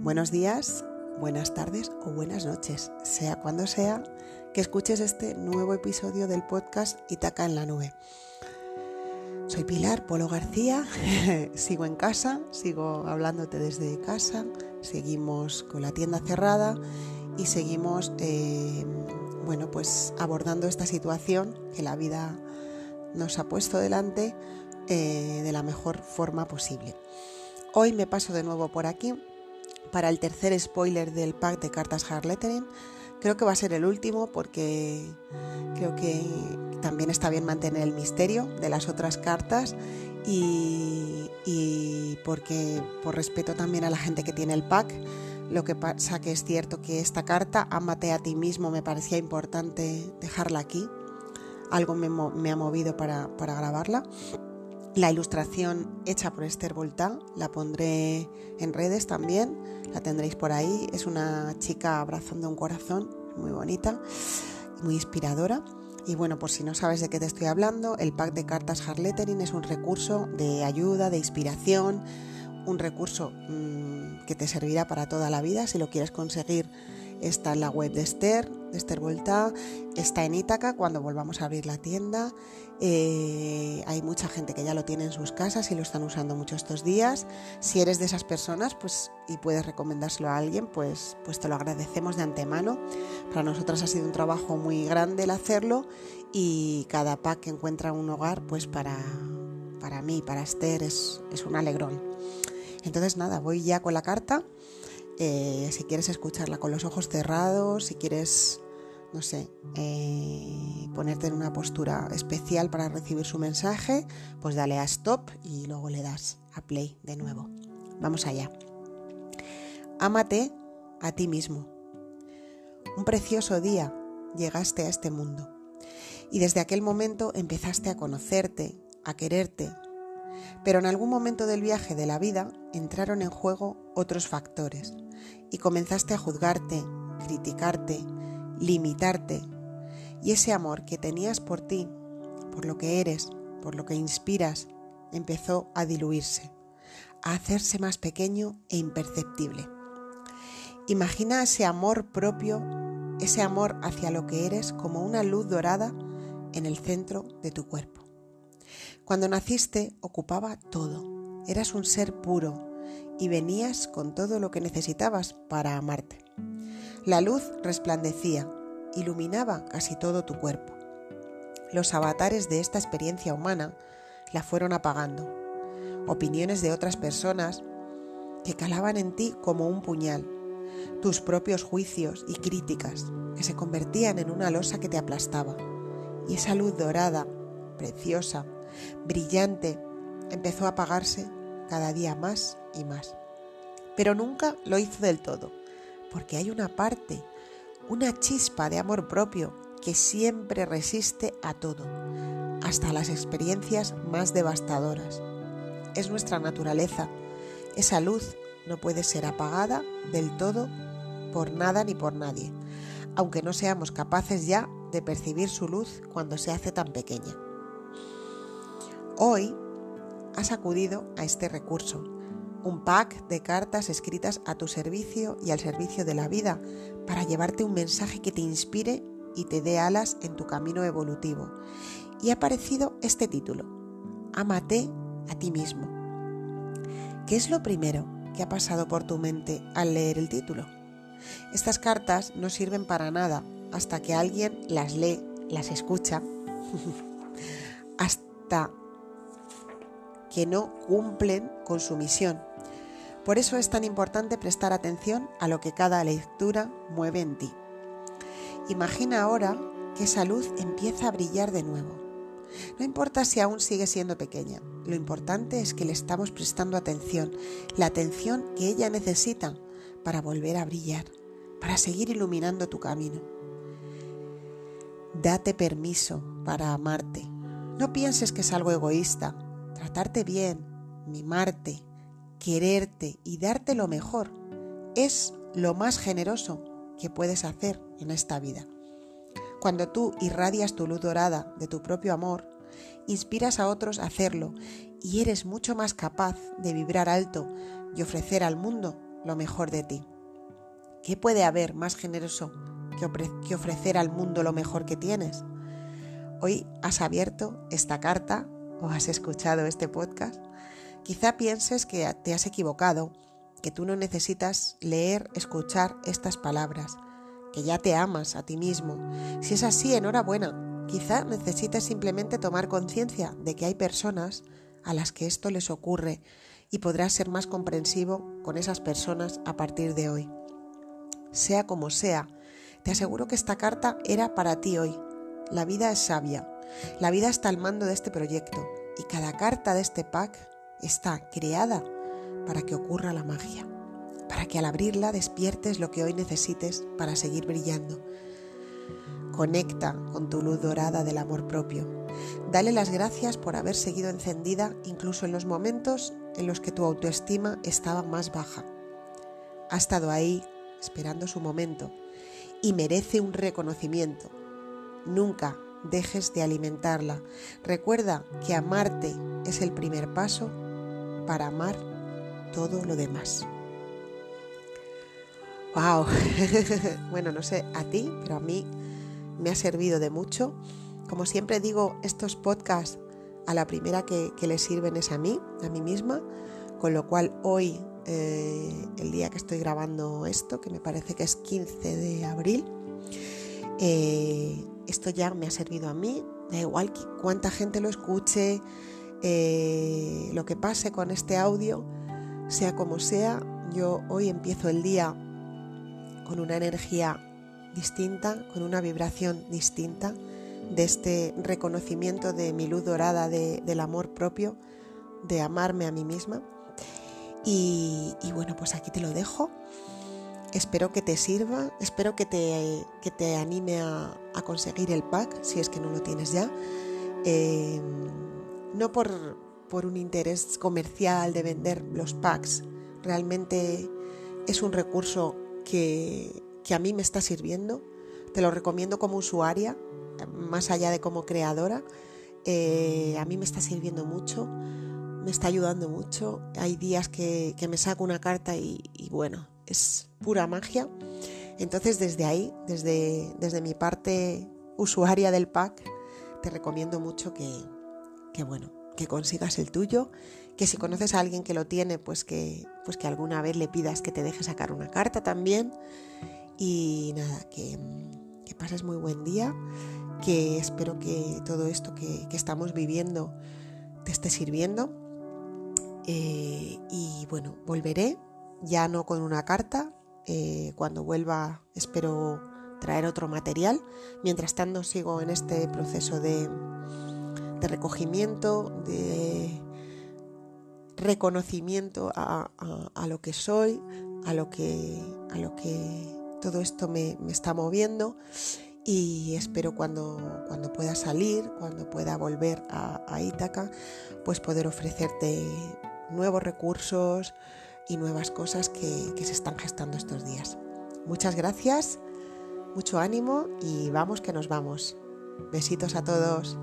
Buenos días, buenas tardes o buenas noches, sea cuando sea que escuches este nuevo episodio del podcast Itaca en la nube. Soy Pilar Polo García, sigo en casa, sigo hablándote desde casa, seguimos con la tienda cerrada y seguimos, eh, bueno, pues abordando esta situación que la vida nos ha puesto delante eh, de la mejor forma posible. Hoy me paso de nuevo por aquí para el tercer spoiler del pack de cartas Hard Lettering. Creo que va a ser el último porque creo que también está bien mantener el misterio de las otras cartas y, porque por respeto también a la gente que tiene el pack, lo que pasa que es cierto que esta carta, Amate a ti mismo, me parecía importante dejarla aquí. Algo me, ha movido para grabarla. La ilustración hecha por Esther Volta la pondré en redes también, la tendréis por ahí. Es una chica abrazando un corazón, muy bonita, muy inspiradora. Y bueno, por si no sabes de qué te estoy hablando, el pack de cartas Hard Lettering es un recurso de ayuda, de inspiración, un recurso mmm, que te servirá para toda la vida si lo quieres conseguir está en la web de Esther, Esther Volta, está en Ítaca cuando volvamos a abrir la tienda. Eh, hay mucha gente que ya lo tiene en sus casas y lo están usando mucho estos días. Si eres de esas personas pues, y puedes recomendárselo a alguien, pues, pues te lo agradecemos de antemano. Para nosotras ha sido un trabajo muy grande el hacerlo y cada pack que encuentra un hogar, pues para, para mí, para Esther, es, es un alegrón. Entonces nada, voy ya con la carta. Eh, si quieres escucharla con los ojos cerrados, si quieres, no sé, eh, ponerte en una postura especial para recibir su mensaje, pues dale a stop y luego le das a play de nuevo. Vamos allá. Ámate a ti mismo. Un precioso día llegaste a este mundo y desde aquel momento empezaste a conocerte, a quererte, pero en algún momento del viaje de la vida entraron en juego otros factores y comenzaste a juzgarte, criticarte, limitarte. Y ese amor que tenías por ti, por lo que eres, por lo que inspiras, empezó a diluirse, a hacerse más pequeño e imperceptible. Imagina ese amor propio, ese amor hacia lo que eres como una luz dorada en el centro de tu cuerpo. Cuando naciste ocupaba todo, eras un ser puro, y venías con todo lo que necesitabas para amarte. La luz resplandecía, iluminaba casi todo tu cuerpo. Los avatares de esta experiencia humana la fueron apagando. Opiniones de otras personas que calaban en ti como un puñal. Tus propios juicios y críticas que se convertían en una losa que te aplastaba. Y esa luz dorada, preciosa, brillante, empezó a apagarse cada día más y más. Pero nunca lo hizo del todo, porque hay una parte, una chispa de amor propio que siempre resiste a todo, hasta las experiencias más devastadoras. Es nuestra naturaleza. Esa luz no puede ser apagada del todo por nada ni por nadie, aunque no seamos capaces ya de percibir su luz cuando se hace tan pequeña. Hoy has acudido a este recurso, un pack de cartas escritas a tu servicio y al servicio de la vida para llevarte un mensaje que te inspire y te dé alas en tu camino evolutivo. Y ha aparecido este título, Amate a ti mismo. ¿Qué es lo primero que ha pasado por tu mente al leer el título? Estas cartas no sirven para nada hasta que alguien las lee, las escucha, hasta que no cumplen con su misión. Por eso es tan importante prestar atención a lo que cada lectura mueve en ti. Imagina ahora que esa luz empieza a brillar de nuevo. No importa si aún sigue siendo pequeña, lo importante es que le estamos prestando atención, la atención que ella necesita para volver a brillar, para seguir iluminando tu camino. Date permiso para amarte. No pienses que es algo egoísta, tratarte bien, mimarte, quererte y darte lo mejor es lo más generoso que puedes hacer en esta vida. Cuando tú irradias tu luz dorada de tu propio amor, inspiras a otros a hacerlo y eres mucho más capaz de vibrar alto y ofrecer al mundo lo mejor de ti. ¿Qué puede haber más generoso que, ofrecer al mundo lo mejor que tienes? Hoy has abierto esta carta o has escuchado este podcast. Quizá pienses que te has equivocado, que tú no necesitas leer, escuchar estas palabras, que ya te amas a ti mismo. Si es así, enhorabuena. Quizá necesites simplemente tomar conciencia de que hay personas a las que esto les ocurre y podrás ser más comprensivo con esas personas a partir de hoy. Sea como sea, te aseguro que esta carta era para ti hoy. La vida es sabia. La vida está al mando de este proyecto y cada carta de este pack está creada para que ocurra la magia, para que al abrirla despiertes lo que hoy necesites para seguir brillando. Conecta con tu luz dorada del amor propio. Dale las gracias por haber seguido encendida incluso en los momentos en los que tu autoestima estaba más baja. Ha estado ahí esperando su momento y merece un reconocimiento. Nunca dejes de alimentarla. Recuerda que amarte es el primer paso para amar todo lo demás. ¡Wow! bueno, no sé a ti, pero a mí me ha servido de mucho. Como siempre digo, estos podcasts a la primera que, que les sirven es a mí, a mí misma, con lo cual hoy, eh, el día que estoy grabando esto, que me parece que es 15 de abril, eh, esto ya me ha servido a mí, da igual cuánta gente lo escuche, eh, lo que pase con este audio, sea como sea, yo hoy empiezo el día con una energía distinta, con una vibración distinta de este reconocimiento de mi luz dorada del amor propio, de amarme a mí misma. Y, bueno, pues aquí te lo dejo. Espero que te sirva, espero que te, te anime a, conseguir el pack, si es que no lo tienes ya. Eh, no por, por un interés comercial de vender los packs, realmente es un recurso que, que a mí me está sirviendo. Te lo recomiendo como usuaria, más allá de como creadora. Eh, a mí me está sirviendo mucho, me está ayudando mucho. Hay días que, me saco una carta y, bueno, es pura magia. Entonces desde ahí, desde, desde mi parte usuaria del pack, te recomiendo mucho que, que bueno, que consigas el tuyo, que si conoces a alguien que lo tiene, pues que, pues que alguna vez le pidas que te deje sacar una carta también. Y nada, que, pases muy buen día, que espero que todo esto que, estamos viviendo te esté sirviendo. Eh, y bueno, volveré, ya no con una carta, eh, cuando vuelva espero traer otro material. Mientras tanto sigo en este proceso de, recogimiento, de reconocimiento a, lo que soy, a lo que, a lo que todo esto me, está moviendo y espero cuando, cuando pueda salir, cuando pueda volver a, Ítaca, pues poder ofrecerte nuevos recursos y nuevas cosas que, que se están gestando estos días. Muchas gracias, mucho ánimo y vamos que nos vamos. Besitos a todos.